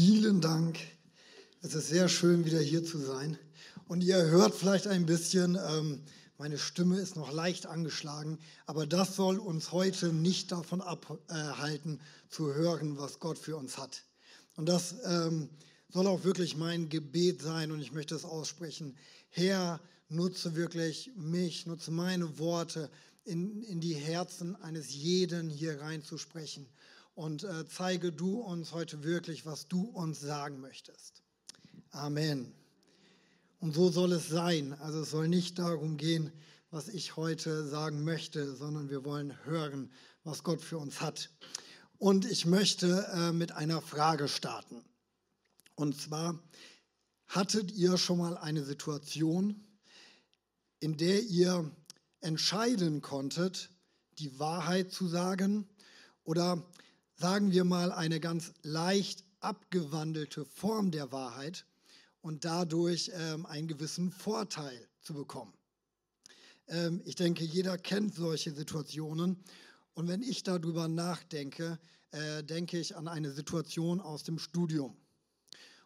Vielen Dank. Es ist sehr schön, wieder hier zu sein. Und ihr hört vielleicht ein bisschen, ähm, meine Stimme ist noch leicht angeschlagen, aber das soll uns heute nicht davon abhalten, zu hören, was Gott für uns hat. Und das ähm, soll auch wirklich mein Gebet sein und ich möchte es aussprechen. Herr, nutze wirklich mich, nutze meine Worte in, in die Herzen eines jeden hier reinzusprechen und äh, zeige du uns heute wirklich, was du uns sagen möchtest. Amen. Und so soll es sein. Also es soll nicht darum gehen, was ich heute sagen möchte, sondern wir wollen hören, was Gott für uns hat. Und ich möchte äh, mit einer Frage starten. Und zwar, hattet ihr schon mal eine Situation, in der ihr entscheiden konntet, die Wahrheit zu sagen oder sagen wir mal, eine ganz leicht abgewandelte Form der Wahrheit und dadurch ähm, einen gewissen Vorteil zu bekommen. Ähm, ich denke, jeder kennt solche Situationen. Und wenn ich darüber nachdenke, äh, denke ich an eine Situation aus dem Studium.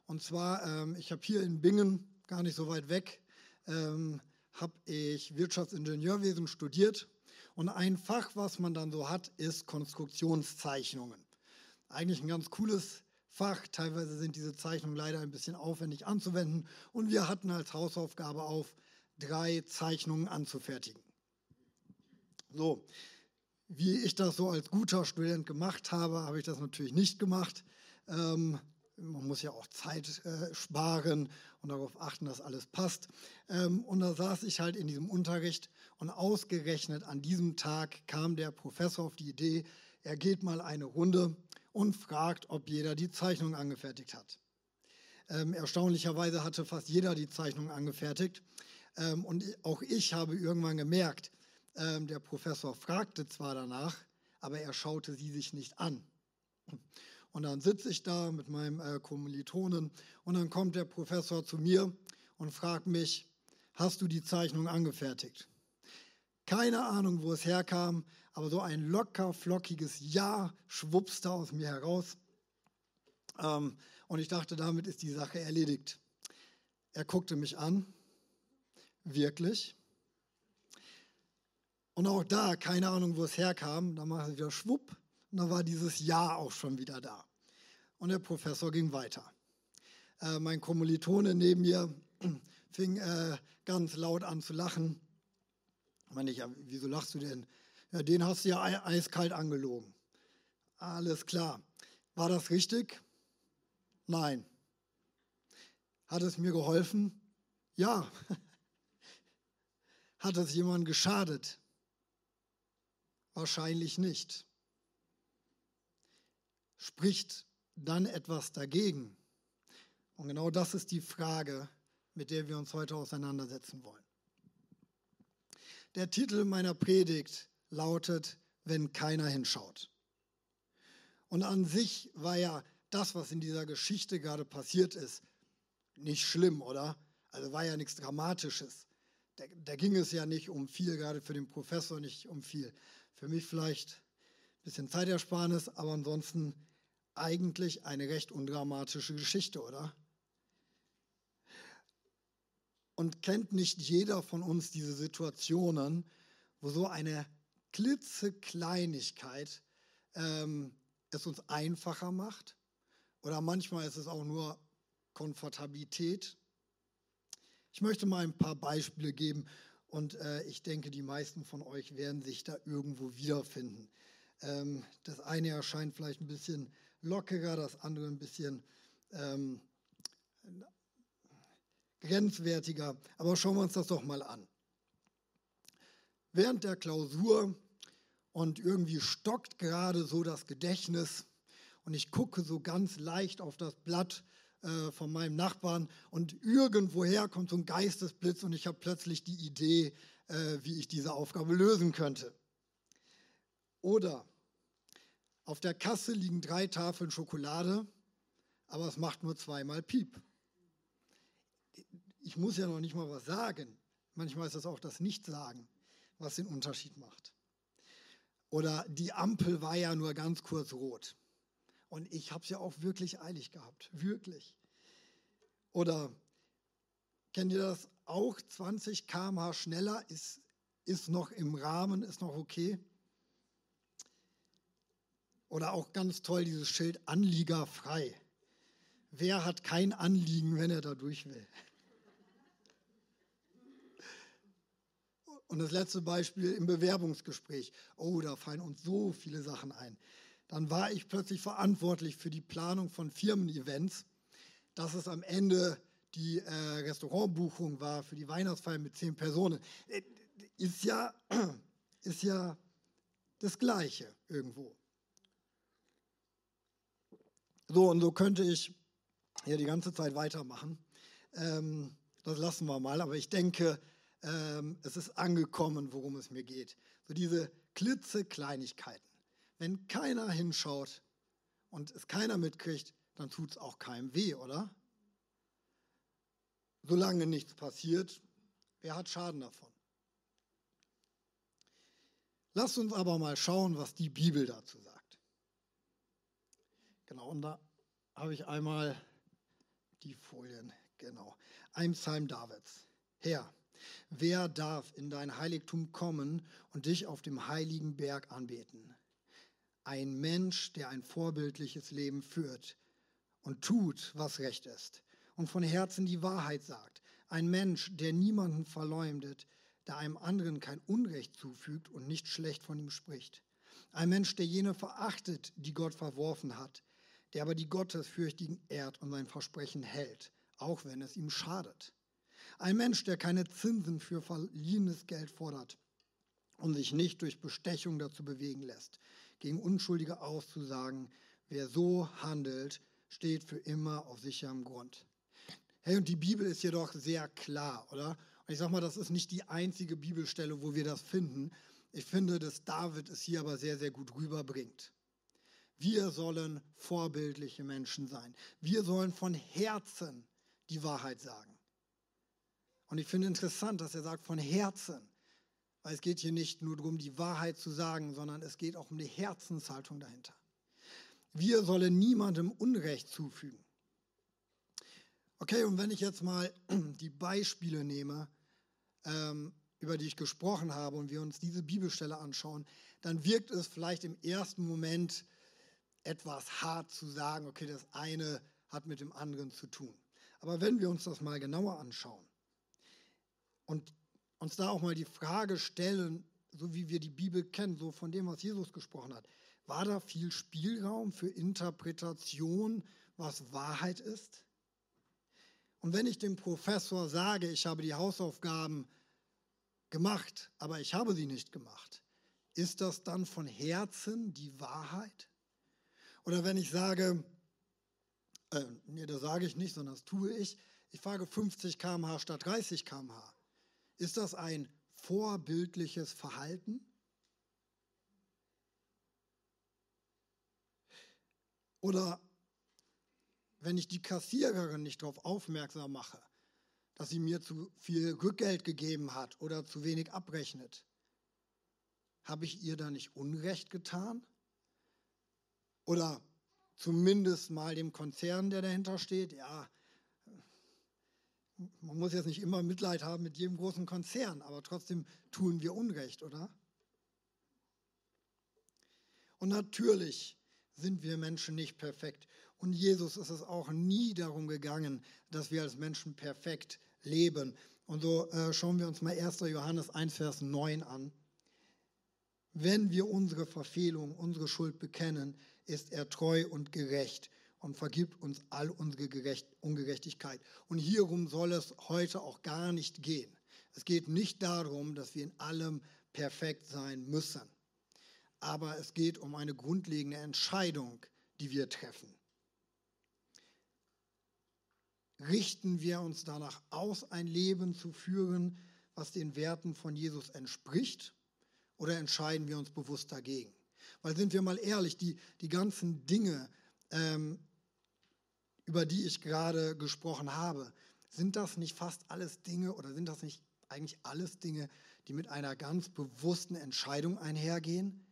Und zwar, ähm, ich habe hier in Bingen, gar nicht so weit weg, ähm, habe ich Wirtschaftsingenieurwesen studiert und ein Fach, was man dann so hat, ist Konstruktionszeichnungen. Eigentlich ein ganz cooles Fach. Teilweise sind diese Zeichnungen leider ein bisschen aufwendig anzuwenden. Und wir hatten als Hausaufgabe auf, drei Zeichnungen anzufertigen. So, wie ich das so als guter Student gemacht habe, habe ich das natürlich nicht gemacht. Ähm, man muss ja auch Zeit äh, sparen und darauf achten, dass alles passt. Ähm, und da saß ich halt in diesem Unterricht und ausgerechnet an diesem Tag kam der Professor auf die Idee, er geht mal eine Runde und fragt, ob jeder die Zeichnung angefertigt hat. Ähm, erstaunlicherweise hatte fast jeder die Zeichnung angefertigt. Ähm, und auch ich habe irgendwann gemerkt, ähm, der Professor fragte zwar danach, aber er schaute sie sich nicht an. Und dann sitze ich da mit meinem äh, Kommilitonen und dann kommt der Professor zu mir und fragt mich, hast du die Zeichnung angefertigt? Keine Ahnung, wo es herkam, aber so ein locker, flockiges Ja schwuppste aus mir heraus. Ähm, und ich dachte, damit ist die Sache erledigt. Er guckte mich an, wirklich. Und auch da, keine Ahnung, wo es herkam, da machte es wieder schwupp und dann war dieses Ja auch schon wieder da. Und der Professor ging weiter. Äh, mein Kommilitone neben mir fing äh, ganz laut an zu lachen. Ich meine, ja, wieso lachst du denn? Ja, den hast du ja eiskalt angelogen. Alles klar. War das richtig? Nein. Hat es mir geholfen? Ja. Hat es jemandem geschadet? Wahrscheinlich nicht spricht dann etwas dagegen? Und genau das ist die Frage, mit der wir uns heute auseinandersetzen wollen. Der Titel meiner Predigt lautet, wenn keiner hinschaut. Und an sich war ja das, was in dieser Geschichte gerade passiert ist, nicht schlimm, oder? Also war ja nichts Dramatisches. Da, da ging es ja nicht um viel, gerade für den Professor nicht um viel. Für mich vielleicht ein bisschen Zeitersparnis, aber ansonsten eigentlich eine recht undramatische Geschichte, oder? Und kennt nicht jeder von uns diese Situationen, wo so eine klitzekleinigkeit ähm, es uns einfacher macht? Oder manchmal ist es auch nur Komfortabilität. Ich möchte mal ein paar Beispiele geben und äh, ich denke, die meisten von euch werden sich da irgendwo wiederfinden. Ähm, das eine erscheint vielleicht ein bisschen lockerer, das andere ein bisschen ähm, grenzwertiger. Aber schauen wir uns das doch mal an. Während der Klausur und irgendwie stockt gerade so das Gedächtnis und ich gucke so ganz leicht auf das Blatt äh, von meinem Nachbarn und irgendwoher kommt so ein Geistesblitz und ich habe plötzlich die Idee, äh, wie ich diese Aufgabe lösen könnte. Oder auf der Kasse liegen drei Tafeln Schokolade, aber es macht nur zweimal Piep. Ich muss ja noch nicht mal was sagen. Manchmal ist es auch das Nichtsagen, was den Unterschied macht. Oder die Ampel war ja nur ganz kurz rot. Und ich habe es ja auch wirklich eilig gehabt, wirklich. Oder kennt ihr das auch? 20 km/h schneller ist, ist noch im Rahmen, ist noch okay. Oder auch ganz toll dieses Schild Anliegerfrei. Wer hat kein Anliegen, wenn er da durch will? Und das letzte Beispiel im Bewerbungsgespräch. Oh, da fallen uns so viele Sachen ein. Dann war ich plötzlich verantwortlich für die Planung von Firmen-Events, dass es am Ende die äh, Restaurantbuchung war für die Weihnachtsfeier mit zehn Personen. Äh, ist ja, ist ja das Gleiche irgendwo. So, und so könnte ich hier die ganze Zeit weitermachen. Ähm, das lassen wir mal, aber ich denke, ähm, es ist angekommen, worum es mir geht. So diese klitzekleinigkeiten. Wenn keiner hinschaut und es keiner mitkriegt, dann tut es auch keinem weh, oder? Solange nichts passiert, wer hat Schaden davon? Lasst uns aber mal schauen, was die Bibel dazu sagt. Genau, und da habe ich einmal die Folien, genau. Ein Psalm Davids. Herr, Wer darf in dein Heiligtum kommen und dich auf dem heiligen Berg anbeten? Ein Mensch, der ein vorbildliches Leben führt und tut, was recht ist und von Herzen die Wahrheit sagt. Ein Mensch, der niemanden verleumdet, der einem anderen kein Unrecht zufügt und nicht schlecht von ihm spricht. Ein Mensch, der jene verachtet, die Gott verworfen hat, der aber die Gottesfürchtigen ehrt und sein Versprechen hält, auch wenn es ihm schadet. Ein Mensch, der keine Zinsen für verliehenes Geld fordert und sich nicht durch Bestechung dazu bewegen lässt, gegen Unschuldige auszusagen, wer so handelt, steht für immer auf sicherem Grund. Hey, und die Bibel ist jedoch sehr klar, oder? Und ich sage mal, das ist nicht die einzige Bibelstelle, wo wir das finden. Ich finde, dass David es hier aber sehr, sehr gut rüberbringt. Wir sollen vorbildliche Menschen sein. Wir sollen von Herzen die Wahrheit sagen. Und ich finde interessant, dass er sagt von Herzen. Weil es geht hier nicht nur darum, die Wahrheit zu sagen, sondern es geht auch um die Herzenshaltung dahinter. Wir sollen niemandem Unrecht zufügen. Okay, und wenn ich jetzt mal die Beispiele nehme, ähm, über die ich gesprochen habe, und wir uns diese Bibelstelle anschauen, dann wirkt es vielleicht im ersten Moment etwas hart zu sagen, okay, das eine hat mit dem anderen zu tun. Aber wenn wir uns das mal genauer anschauen, und uns da auch mal die Frage stellen, so wie wir die Bibel kennen, so von dem, was Jesus gesprochen hat. War da viel Spielraum für Interpretation, was Wahrheit ist? Und wenn ich dem Professor sage, ich habe die Hausaufgaben gemacht, aber ich habe sie nicht gemacht, ist das dann von Herzen die Wahrheit? Oder wenn ich sage, äh, nee, das sage ich nicht, sondern das tue ich, ich fahre 50 km/h statt 30 km/h. Ist das ein vorbildliches Verhalten? Oder wenn ich die Kassiererin nicht darauf aufmerksam mache, dass sie mir zu viel Rückgeld gegeben hat oder zu wenig abrechnet, habe ich ihr da nicht Unrecht getan? Oder zumindest mal dem Konzern, der dahinter steht, ja, man muss jetzt nicht immer Mitleid haben mit jedem großen Konzern, aber trotzdem tun wir Unrecht, oder? Und natürlich sind wir Menschen nicht perfekt. Und Jesus ist es auch nie darum gegangen, dass wir als Menschen perfekt leben. Und so äh, schauen wir uns mal 1. Johannes 1, Vers 9 an. Wenn wir unsere Verfehlung, unsere Schuld bekennen, ist er treu und gerecht und vergibt uns all unsere Gerecht Ungerechtigkeit. Und hierum soll es heute auch gar nicht gehen. Es geht nicht darum, dass wir in allem perfekt sein müssen. Aber es geht um eine grundlegende Entscheidung, die wir treffen. Richten wir uns danach aus, ein Leben zu führen, was den Werten von Jesus entspricht, oder entscheiden wir uns bewusst dagegen? Weil sind wir mal ehrlich, die, die ganzen Dinge, ähm, über die ich gerade gesprochen habe, sind das nicht fast alles Dinge oder sind das nicht eigentlich alles Dinge, die mit einer ganz bewussten Entscheidung einhergehen?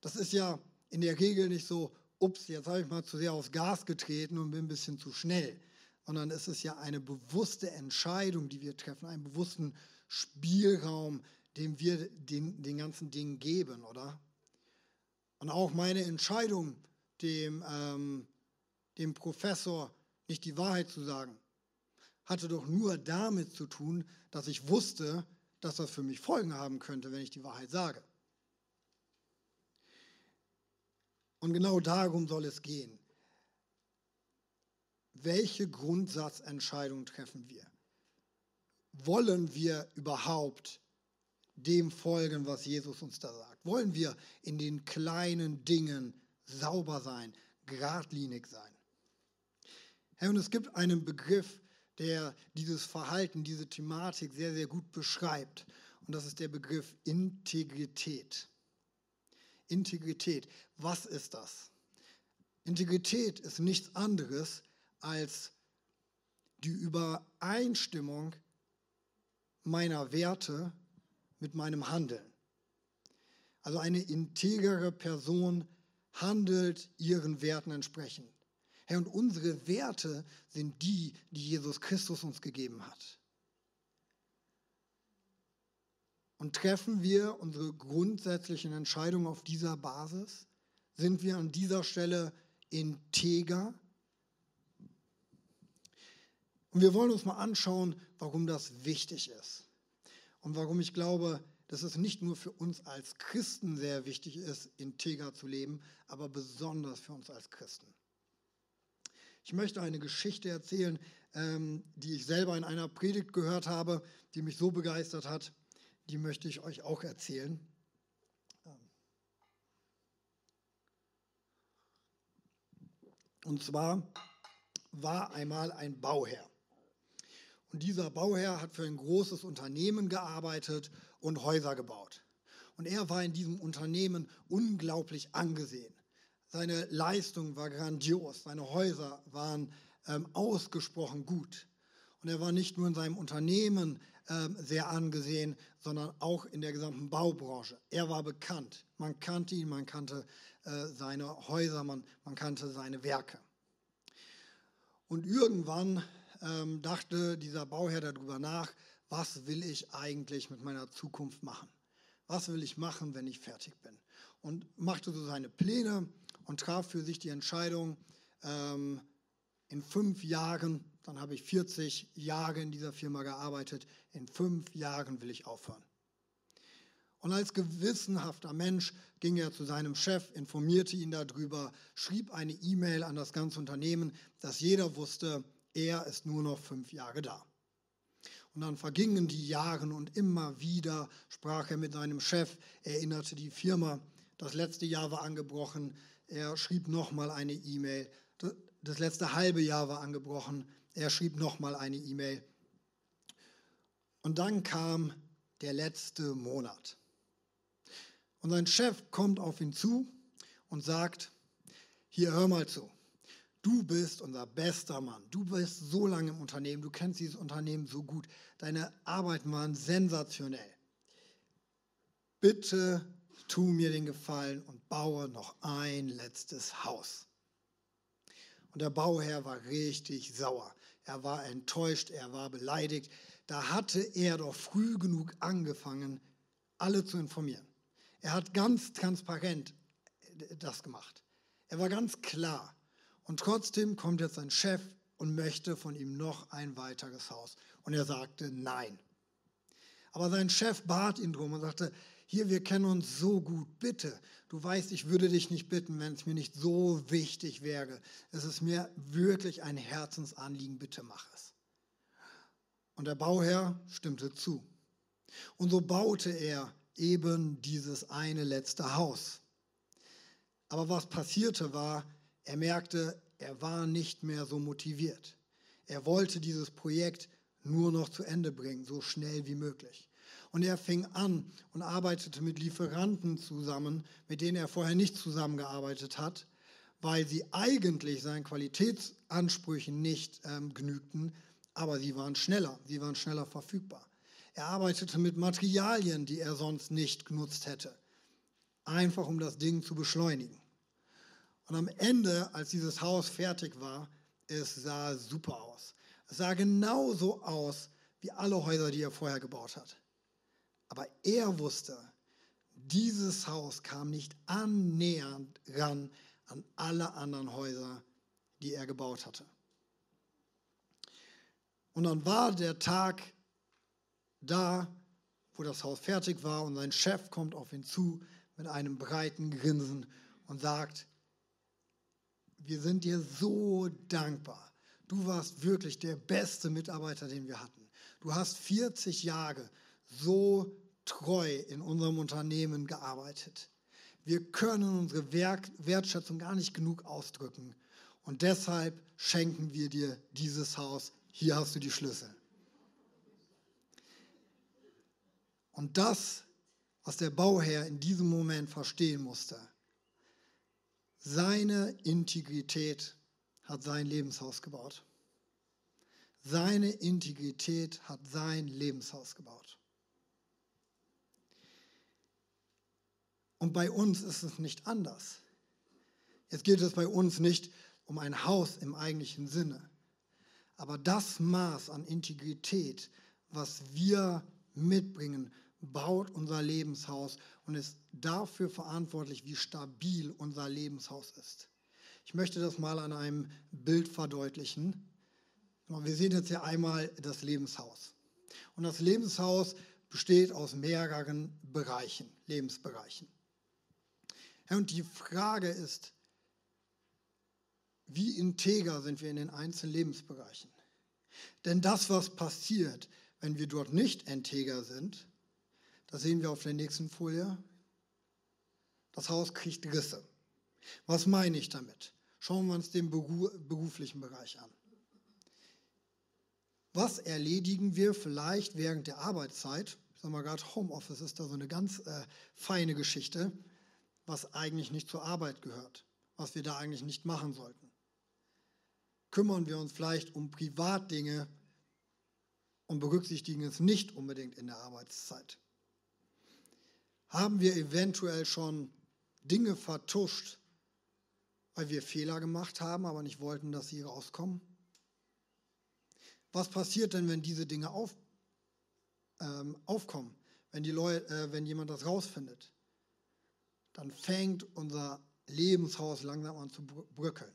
Das ist ja in der Regel nicht so, ups, jetzt habe ich mal zu sehr aufs Gas getreten und bin ein bisschen zu schnell, sondern es ist ja eine bewusste Entscheidung, die wir treffen, einen bewussten Spielraum, den wir den, den ganzen Dingen geben, oder? Und auch meine Entscheidung, dem, ähm, dem Professor nicht die Wahrheit zu sagen, hatte doch nur damit zu tun, dass ich wusste, dass das für mich Folgen haben könnte, wenn ich die Wahrheit sage. Und genau darum soll es gehen. Welche Grundsatzentscheidung treffen wir? Wollen wir überhaupt dem folgen, was Jesus uns da sagt? Wollen wir in den kleinen Dingen sauber sein, geradlinig sein? Herr, und es gibt einen Begriff, der dieses Verhalten, diese Thematik sehr, sehr gut beschreibt. Und das ist der Begriff Integrität. Integrität, was ist das? Integrität ist nichts anderes als die Übereinstimmung meiner Werte mit meinem Handeln. Also eine integere Person handelt ihren Werten entsprechend. Herr, und unsere Werte sind die, die Jesus Christus uns gegeben hat. Und treffen wir unsere grundsätzlichen Entscheidungen auf dieser Basis? Sind wir an dieser Stelle integer? Und wir wollen uns mal anschauen, warum das wichtig ist. Und warum ich glaube, dass es nicht nur für uns als Christen sehr wichtig ist, integer zu leben, aber besonders für uns als Christen. Ich möchte eine Geschichte erzählen, ähm, die ich selber in einer Predigt gehört habe, die mich so begeistert hat. Die möchte ich euch auch erzählen. Und zwar war einmal ein Bauherr. Und dieser Bauherr hat für ein großes Unternehmen gearbeitet und Häuser gebaut. Und er war in diesem Unternehmen unglaublich angesehen. Seine Leistung war grandios, seine Häuser waren ähm, ausgesprochen gut. Und er war nicht nur in seinem Unternehmen ähm, sehr angesehen, sondern auch in der gesamten Baubranche. Er war bekannt. Man kannte ihn, man kannte äh, seine Häuser, man, man kannte seine Werke. Und irgendwann ähm, dachte dieser Bauherr darüber nach, was will ich eigentlich mit meiner Zukunft machen? Was will ich machen, wenn ich fertig bin? Und machte so seine Pläne und traf für sich die Entscheidung, ähm, in fünf Jahren, dann habe ich 40 Jahre in dieser Firma gearbeitet, in fünf Jahren will ich aufhören. Und als gewissenhafter Mensch ging er zu seinem Chef, informierte ihn darüber, schrieb eine E-Mail an das ganze Unternehmen, dass jeder wusste, er ist nur noch fünf Jahre da. Und dann vergingen die Jahre und immer wieder sprach er mit seinem Chef, erinnerte die Firma, das letzte Jahr war angebrochen, er schrieb nochmal eine E-Mail. Das letzte halbe Jahr war angebrochen. Er schrieb nochmal eine E-Mail. Und dann kam der letzte Monat. Und sein Chef kommt auf ihn zu und sagt, hier hör mal zu. Du bist unser bester Mann. Du bist so lange im Unternehmen. Du kennst dieses Unternehmen so gut. Deine Arbeiten waren sensationell. Bitte tu mir den Gefallen und baue noch ein letztes Haus. Und der Bauherr war richtig sauer. Er war enttäuscht, er war beleidigt. Da hatte er doch früh genug angefangen, alle zu informieren. Er hat ganz transparent das gemacht. Er war ganz klar. Und trotzdem kommt jetzt sein Chef und möchte von ihm noch ein weiteres Haus. Und er sagte nein. Aber sein Chef bat ihn drum und sagte, hier, wir kennen uns so gut, bitte. Du weißt, ich würde dich nicht bitten, wenn es mir nicht so wichtig wäre. Es ist mir wirklich ein Herzensanliegen, bitte mach es. Und der Bauherr stimmte zu. Und so baute er eben dieses eine letzte Haus. Aber was passierte war, er merkte, er war nicht mehr so motiviert. Er wollte dieses Projekt nur noch zu Ende bringen, so schnell wie möglich. Und er fing an und arbeitete mit Lieferanten zusammen, mit denen er vorher nicht zusammengearbeitet hat, weil sie eigentlich seinen Qualitätsansprüchen nicht ähm, genügten, aber sie waren schneller, sie waren schneller verfügbar. Er arbeitete mit Materialien, die er sonst nicht genutzt hätte, einfach um das Ding zu beschleunigen. Und am Ende, als dieses Haus fertig war, es sah super aus. Sah genauso aus wie alle Häuser, die er vorher gebaut hat. Aber er wusste, dieses Haus kam nicht annähernd ran an alle anderen Häuser, die er gebaut hatte. Und dann war der Tag da, wo das Haus fertig war und sein Chef kommt auf ihn zu mit einem breiten Grinsen und sagt, wir sind dir so dankbar. Du warst wirklich der beste Mitarbeiter, den wir hatten. Du hast 40 Jahre so treu in unserem Unternehmen gearbeitet. Wir können unsere Wertschätzung gar nicht genug ausdrücken. Und deshalb schenken wir dir dieses Haus. Hier hast du die Schlüssel. Und das, was der Bauherr in diesem Moment verstehen musste, seine Integrität hat sein Lebenshaus gebaut. Seine Integrität hat sein Lebenshaus gebaut. Und bei uns ist es nicht anders. Jetzt geht es bei uns nicht um ein Haus im eigentlichen Sinne. Aber das Maß an Integrität, was wir mitbringen, baut unser Lebenshaus und ist dafür verantwortlich, wie stabil unser Lebenshaus ist. Ich möchte das mal an einem Bild verdeutlichen. Wir sehen jetzt hier einmal das Lebenshaus. Und das Lebenshaus besteht aus mehreren Bereichen, Lebensbereichen. Und die Frage ist, wie integer sind wir in den einzelnen Lebensbereichen? Denn das, was passiert, wenn wir dort nicht integer sind, das sehen wir auf der nächsten Folie, das Haus kriegt Risse. Was meine ich damit? Schauen wir uns den beruflichen Bereich an. Was erledigen wir vielleicht während der Arbeitszeit? Ich sage mal gerade, Homeoffice ist da so eine ganz äh, feine Geschichte was eigentlich nicht zur Arbeit gehört, was wir da eigentlich nicht machen sollten. Kümmern wir uns vielleicht um Privatdinge und berücksichtigen es nicht unbedingt in der Arbeitszeit. Haben wir eventuell schon Dinge vertuscht, weil wir Fehler gemacht haben, aber nicht wollten, dass sie rauskommen? Was passiert denn, wenn diese Dinge auf, ähm, aufkommen, wenn, die Leute, äh, wenn jemand das rausfindet? dann fängt unser Lebenshaus langsam an zu bröckeln.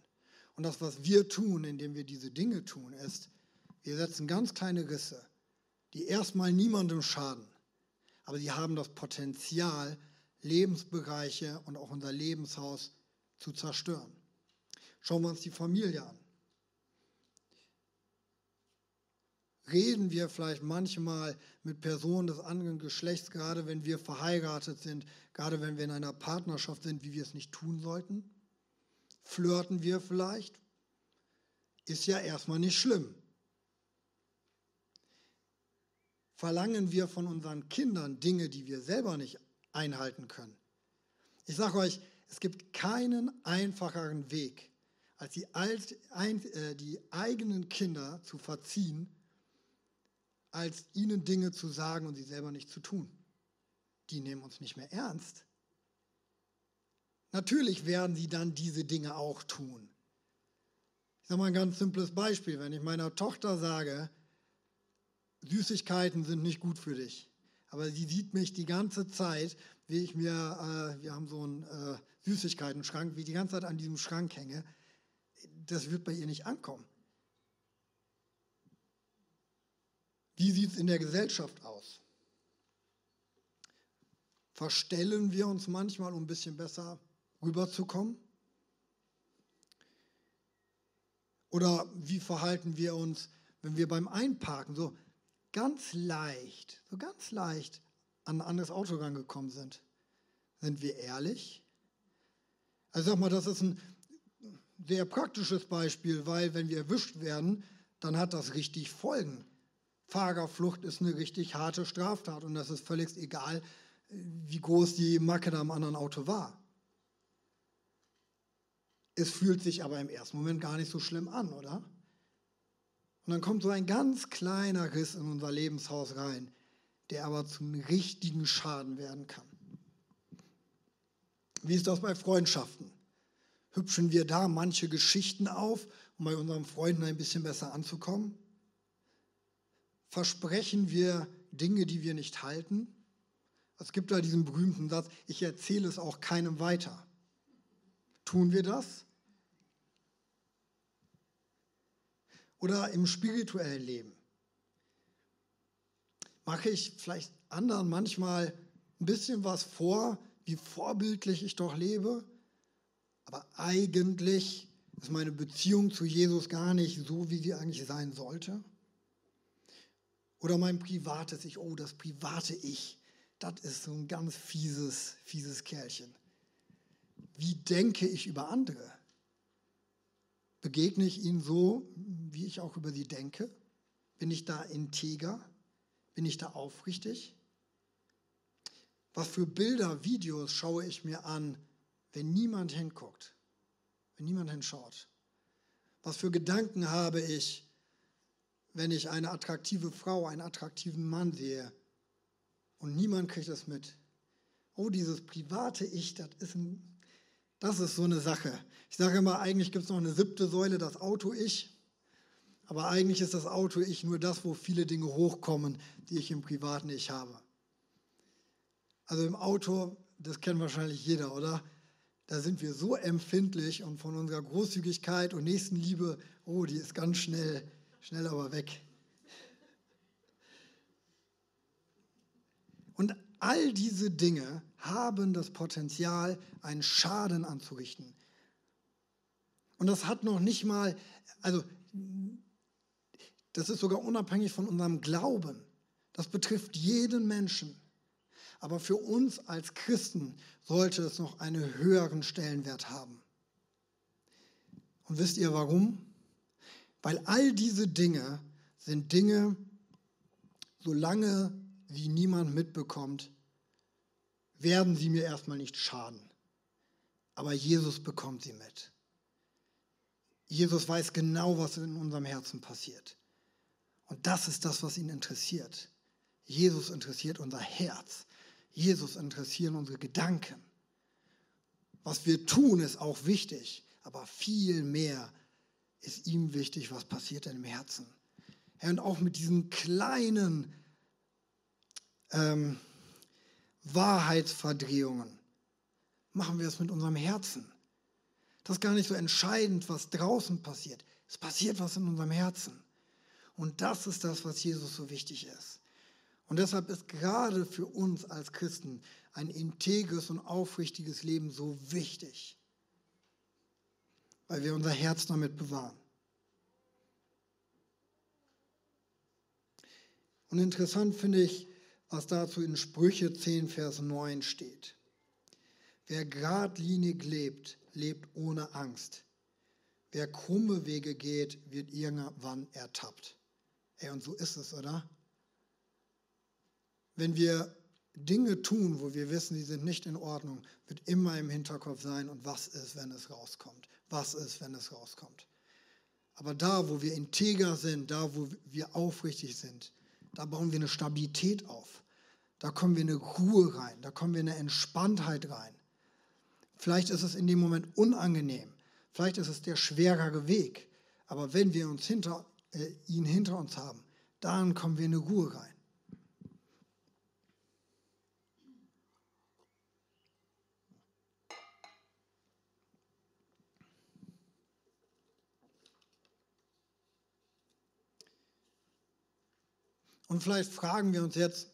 Und das, was wir tun, indem wir diese Dinge tun, ist, wir setzen ganz kleine Risse, die erstmal niemandem schaden, aber sie haben das Potenzial, Lebensbereiche und auch unser Lebenshaus zu zerstören. Schauen wir uns die Familie an. reden wir vielleicht manchmal mit Personen des anderen Geschlechts, gerade wenn wir verheiratet sind, gerade wenn wir in einer Partnerschaft sind, wie wir es nicht tun sollten? Flirten wir vielleicht? Ist ja erstmal nicht schlimm. Verlangen wir von unseren Kindern Dinge, die wir selber nicht einhalten können? Ich sage euch, es gibt keinen einfacheren Weg, als die, alt, ein, äh, die eigenen Kinder zu verziehen als ihnen Dinge zu sagen und sie selber nicht zu tun. Die nehmen uns nicht mehr ernst. Natürlich werden sie dann diese Dinge auch tun. Ich sage mal ein ganz simples Beispiel. Wenn ich meiner Tochter sage, Süßigkeiten sind nicht gut für dich, aber sie sieht mich die ganze Zeit, wie ich mir, äh, wir haben so einen äh, Süßigkeiten-Schrank, wie ich die ganze Zeit an diesem Schrank hänge, das wird bei ihr nicht ankommen. Wie sieht es in der Gesellschaft aus? Verstellen wir uns manchmal, um ein bisschen besser rüberzukommen? Oder wie verhalten wir uns, wenn wir beim Einparken so ganz leicht, so ganz leicht an ein anderes Auto rangekommen sind? Sind wir ehrlich? Also sag mal, das ist ein sehr praktisches Beispiel, weil wenn wir erwischt werden, dann hat das richtig Folgen. Fahrerflucht ist eine richtig harte Straftat und das ist völlig egal, wie groß die Macke da am anderen Auto war. Es fühlt sich aber im ersten Moment gar nicht so schlimm an, oder? Und dann kommt so ein ganz kleiner Riss in unser Lebenshaus rein, der aber zum richtigen Schaden werden kann. Wie ist das bei Freundschaften? Hübschen wir da manche Geschichten auf, um bei unseren Freunden ein bisschen besser anzukommen? Versprechen wir Dinge, die wir nicht halten? Es gibt da diesen berühmten Satz, ich erzähle es auch keinem weiter. Tun wir das? Oder im spirituellen Leben? Mache ich vielleicht anderen manchmal ein bisschen was vor, wie vorbildlich ich doch lebe? Aber eigentlich ist meine Beziehung zu Jesus gar nicht so, wie sie eigentlich sein sollte. Oder mein privates Ich, oh, das private Ich, das ist so ein ganz fieses, fieses Kerlchen. Wie denke ich über andere? Begegne ich ihnen so, wie ich auch über sie denke? Bin ich da integer? Bin ich da aufrichtig? Was für Bilder, Videos schaue ich mir an, wenn niemand hinguckt, wenn niemand hinschaut? Was für Gedanken habe ich, wenn ich eine attraktive Frau, einen attraktiven Mann sehe und niemand kriegt das mit? Oh, dieses private Ich, das ist, ein, das ist so eine Sache. Ich sage immer, eigentlich gibt es noch eine siebte Säule, das Auto-Ich. Aber eigentlich ist das Auto-Ich nur das, wo viele Dinge hochkommen, die ich im privaten Ich habe. Also im Auto, das kennt wahrscheinlich jeder, oder? Da sind wir so empfindlich und von unserer Großzügigkeit und Nächstenliebe, oh, die ist ganz schnell, schnell aber weg. Und all diese Dinge haben das Potenzial, einen Schaden anzurichten. Und das hat noch nicht mal, also das ist sogar unabhängig von unserem Glauben. Das betrifft jeden Menschen. Aber für uns als Christen sollte es noch einen höheren Stellenwert haben. Und wisst ihr warum? Weil all diese Dinge sind Dinge, solange wie niemand mitbekommt, werden sie mir erstmal nicht schaden. Aber Jesus bekommt sie mit. Jesus weiß genau, was in unserem Herzen passiert. Und das ist das, was ihn interessiert. Jesus interessiert unser Herz. Jesus interessieren unsere Gedanken. Was wir tun, ist auch wichtig, aber viel mehr ist ihm wichtig, was passiert denn im Herzen. Und auch mit diesen kleinen ähm, Wahrheitsverdrehungen machen wir es mit unserem Herzen. Das ist gar nicht so entscheidend, was draußen passiert. Es passiert was in unserem Herzen. Und das ist das, was Jesus so wichtig ist. Und deshalb ist gerade für uns als Christen ein integres und aufrichtiges Leben so wichtig, weil wir unser Herz damit bewahren. Und interessant finde ich, was dazu in Sprüche 10, Vers 9 steht. Wer geradlinig lebt, lebt ohne Angst. Wer krumme Wege geht, wird irgendwann ertappt. Ey, und so ist es, oder? Wenn wir Dinge tun, wo wir wissen, die sind nicht in Ordnung, wird immer im Hinterkopf sein, und was ist, wenn es rauskommt? Was ist, wenn es rauskommt? Aber da, wo wir integer sind, da, wo wir aufrichtig sind, da bauen wir eine Stabilität auf. Da kommen wir eine Ruhe rein, da kommen wir eine Entspanntheit rein. Vielleicht ist es in dem Moment unangenehm, vielleicht ist es der schwerere Weg, aber wenn wir uns hinter, äh, ihn hinter uns haben, dann kommen wir in eine Ruhe rein. Und vielleicht fragen wir uns jetzt,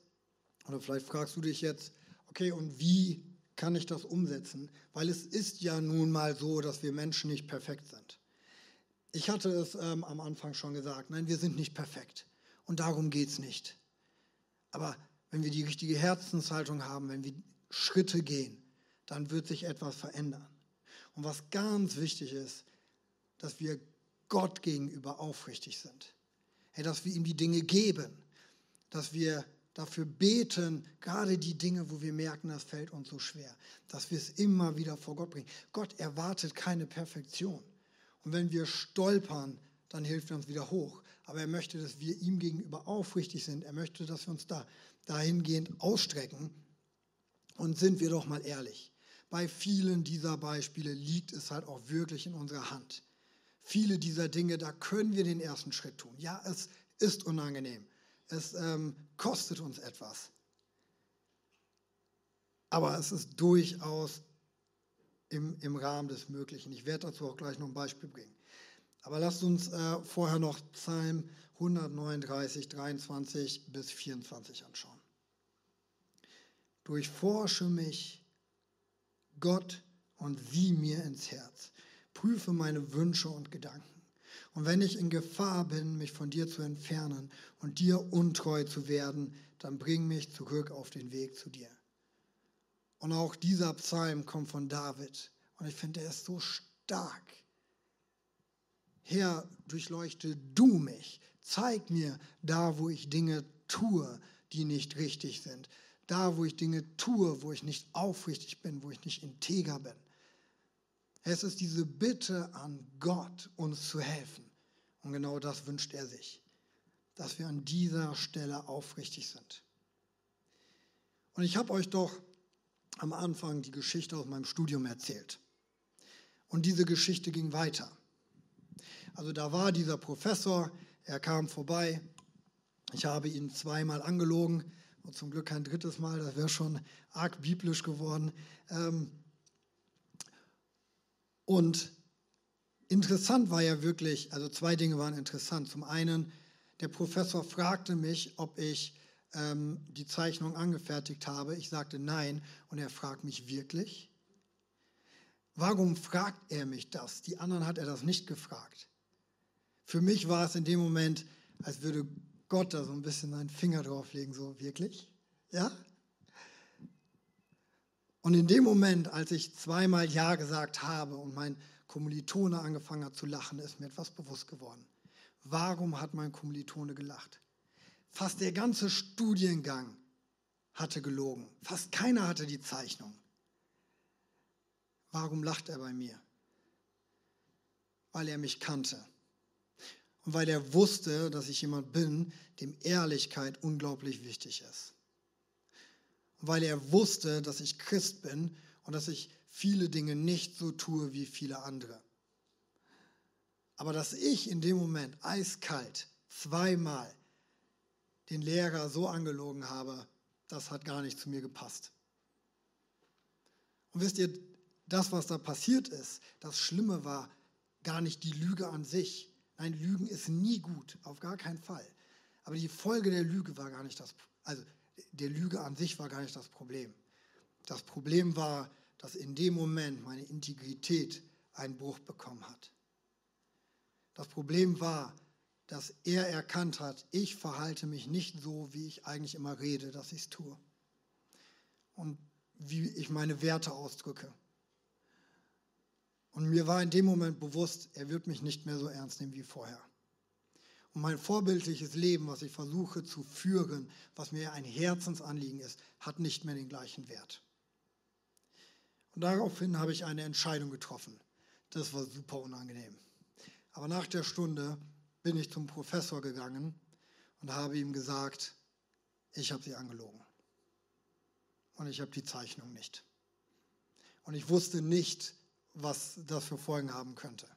oder vielleicht fragst du dich jetzt, okay, und wie kann ich das umsetzen? Weil es ist ja nun mal so, dass wir Menschen nicht perfekt sind. Ich hatte es ähm, am Anfang schon gesagt, nein, wir sind nicht perfekt. Und darum geht es nicht. Aber wenn wir die richtige Herzenshaltung haben, wenn wir Schritte gehen, dann wird sich etwas verändern. Und was ganz wichtig ist, dass wir Gott gegenüber aufrichtig sind. Hey, dass wir ihm die Dinge geben dass wir dafür beten, gerade die Dinge, wo wir merken, das fällt uns so schwer, dass wir es immer wieder vor Gott bringen. Gott erwartet keine Perfektion. Und wenn wir stolpern, dann hilft er uns wieder hoch. Aber er möchte, dass wir ihm gegenüber aufrichtig sind. Er möchte, dass wir uns da dahingehend ausstrecken. Und sind wir doch mal ehrlich. bei vielen dieser Beispiele liegt es halt auch wirklich in unserer Hand. Viele dieser Dinge, da können wir den ersten Schritt tun. Ja, es ist unangenehm. Es ähm, kostet uns etwas. Aber es ist durchaus im, im Rahmen des Möglichen. Ich werde dazu auch gleich noch ein Beispiel bringen. Aber lasst uns äh, vorher noch Psalm 139, 23 bis 24 anschauen. Durchforsche mich, Gott, und sieh mir ins Herz. Prüfe meine Wünsche und Gedanken. Und wenn ich in Gefahr bin, mich von dir zu entfernen und dir untreu zu werden, dann bring mich zurück auf den Weg zu dir. Und auch dieser Psalm kommt von David. Und ich finde, er ist so stark. Herr, durchleuchte du mich. Zeig mir da, wo ich Dinge tue, die nicht richtig sind. Da, wo ich Dinge tue, wo ich nicht aufrichtig bin, wo ich nicht integer bin. Es ist diese Bitte an Gott, uns zu helfen. Und genau das wünscht er sich, dass wir an dieser Stelle aufrichtig sind. Und ich habe euch doch am Anfang die Geschichte aus meinem Studium erzählt. Und diese Geschichte ging weiter. Also da war dieser Professor, er kam vorbei. Ich habe ihn zweimal angelogen und zum Glück kein drittes Mal, das wäre schon arg biblisch geworden. Ähm, und interessant war ja wirklich, also zwei Dinge waren interessant. Zum einen, der Professor fragte mich, ob ich ähm, die Zeichnung angefertigt habe. Ich sagte nein und er fragt mich wirklich. Warum fragt er mich das? Die anderen hat er das nicht gefragt. Für mich war es in dem Moment, als würde Gott da so ein bisschen seinen Finger drauflegen, so wirklich. Ja? Und in dem Moment, als ich zweimal Ja gesagt habe und mein Kommilitone angefangen hat zu lachen, ist mir etwas bewusst geworden. Warum hat mein Kommilitone gelacht? Fast der ganze Studiengang hatte gelogen. Fast keiner hatte die Zeichnung. Warum lacht er bei mir? Weil er mich kannte. Und weil er wusste, dass ich jemand bin, dem Ehrlichkeit unglaublich wichtig ist weil er wusste, dass ich Christ bin und dass ich viele Dinge nicht so tue wie viele andere. Aber dass ich in dem Moment eiskalt zweimal den Lehrer so angelogen habe, das hat gar nicht zu mir gepasst. Und wisst ihr, das, was da passiert ist, das Schlimme war gar nicht die Lüge an sich. Nein, Lügen ist nie gut, auf gar keinen Fall. Aber die Folge der Lüge war gar nicht das, also der Lüge an sich war gar nicht das Problem. Das Problem war, dass in dem Moment meine Integrität einen Bruch bekommen hat. Das Problem war, dass er erkannt hat, ich verhalte mich nicht so, wie ich eigentlich immer rede, dass ich es tue. Und wie ich meine Werte ausdrücke. Und mir war in dem Moment bewusst, er wird mich nicht mehr so ernst nehmen wie vorher. Und mein vorbildliches Leben, was ich versuche zu führen, was mir ein Herzensanliegen ist, hat nicht mehr den gleichen Wert. Und daraufhin habe ich eine Entscheidung getroffen. Das war super unangenehm. Aber nach der Stunde bin ich zum Professor gegangen und habe ihm gesagt, ich habe sie angelogen. Und ich habe die Zeichnung nicht. Und ich wusste nicht, was das für Folgen haben könnte.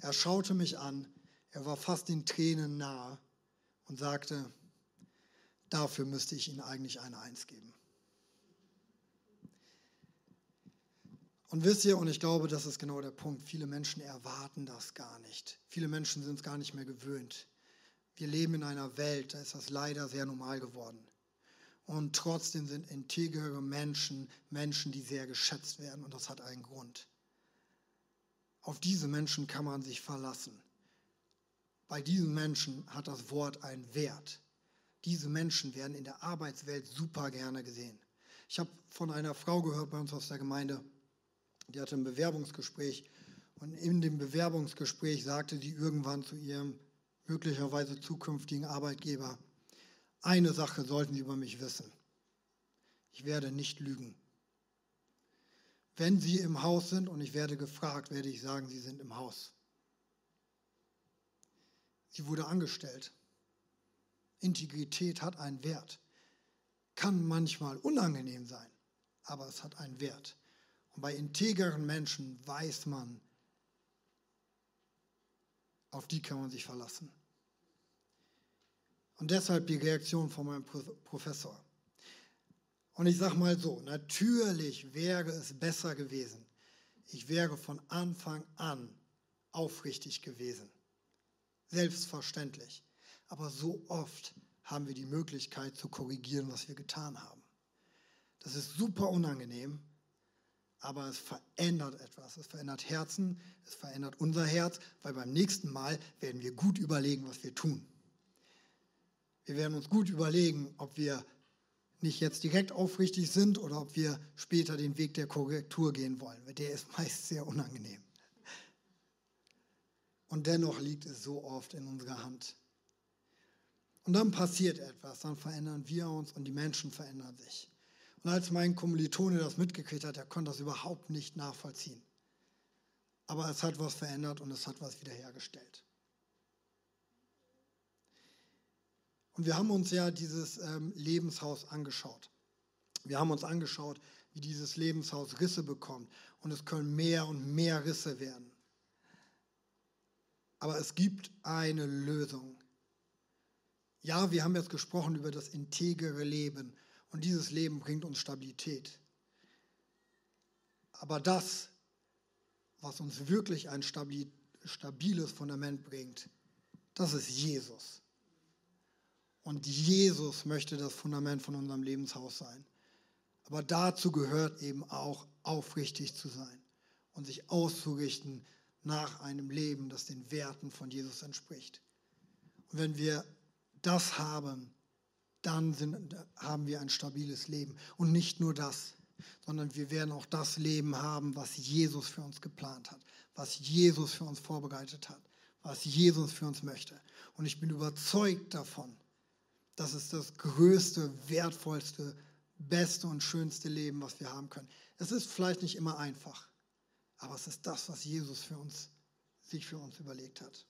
Er schaute mich an er war fast den Tränen nahe und sagte, dafür müsste ich Ihnen eigentlich eine Eins geben. Und wisst ihr, und ich glaube, das ist genau der Punkt, viele Menschen erwarten das gar nicht. Viele Menschen sind es gar nicht mehr gewöhnt. Wir leben in einer Welt, da ist das leider sehr normal geworden. Und trotzdem sind integere Menschen Menschen, die sehr geschätzt werden. Und das hat einen Grund. Auf diese Menschen kann man sich verlassen. Bei diesen Menschen hat das Wort einen Wert. Diese Menschen werden in der Arbeitswelt super gerne gesehen. Ich habe von einer Frau gehört bei uns aus der Gemeinde, die hatte ein Bewerbungsgespräch und in dem Bewerbungsgespräch sagte sie irgendwann zu ihrem möglicherweise zukünftigen Arbeitgeber, eine Sache sollten Sie über mich wissen. Ich werde nicht lügen. Wenn Sie im Haus sind und ich werde gefragt, werde ich sagen, Sie sind im Haus. Sie wurde angestellt. Integrität hat einen Wert. Kann manchmal unangenehm sein, aber es hat einen Wert. Und bei integeren Menschen weiß man, auf die kann man sich verlassen. Und deshalb die Reaktion von meinem Professor. Und ich sage mal so, natürlich wäre es besser gewesen. Ich wäre von Anfang an aufrichtig gewesen. Selbstverständlich. Aber so oft haben wir die Möglichkeit zu korrigieren, was wir getan haben. Das ist super unangenehm, aber es verändert etwas. Es verändert Herzen, es verändert unser Herz, weil beim nächsten Mal werden wir gut überlegen, was wir tun. Wir werden uns gut überlegen, ob wir nicht jetzt direkt aufrichtig sind oder ob wir später den Weg der Korrektur gehen wollen. Der ist meist sehr unangenehm. Und dennoch liegt es so oft in unserer Hand. Und dann passiert etwas, dann verändern wir uns und die Menschen verändern sich. Und als mein Kommilitone das mitgekriegt hat, er konnte das überhaupt nicht nachvollziehen. Aber es hat was verändert und es hat was wiederhergestellt. Und wir haben uns ja dieses ähm, Lebenshaus angeschaut. Wir haben uns angeschaut, wie dieses Lebenshaus Risse bekommt. Und es können mehr und mehr Risse werden. Aber es gibt eine Lösung. Ja, wir haben jetzt gesprochen über das integere Leben und dieses Leben bringt uns Stabilität. Aber das, was uns wirklich ein stabiles Fundament bringt, das ist Jesus. Und Jesus möchte das Fundament von unserem Lebenshaus sein. Aber dazu gehört eben auch aufrichtig zu sein und sich auszurichten nach einem Leben, das den Werten von Jesus entspricht. Und wenn wir das haben, dann sind, haben wir ein stabiles Leben. Und nicht nur das, sondern wir werden auch das Leben haben, was Jesus für uns geplant hat, was Jesus für uns vorbereitet hat, was Jesus für uns möchte. Und ich bin überzeugt davon, dass es das größte, wertvollste, beste und schönste Leben, was wir haben können. Es ist vielleicht nicht immer einfach, aber es ist das, was Jesus für uns, sich für uns überlegt hat.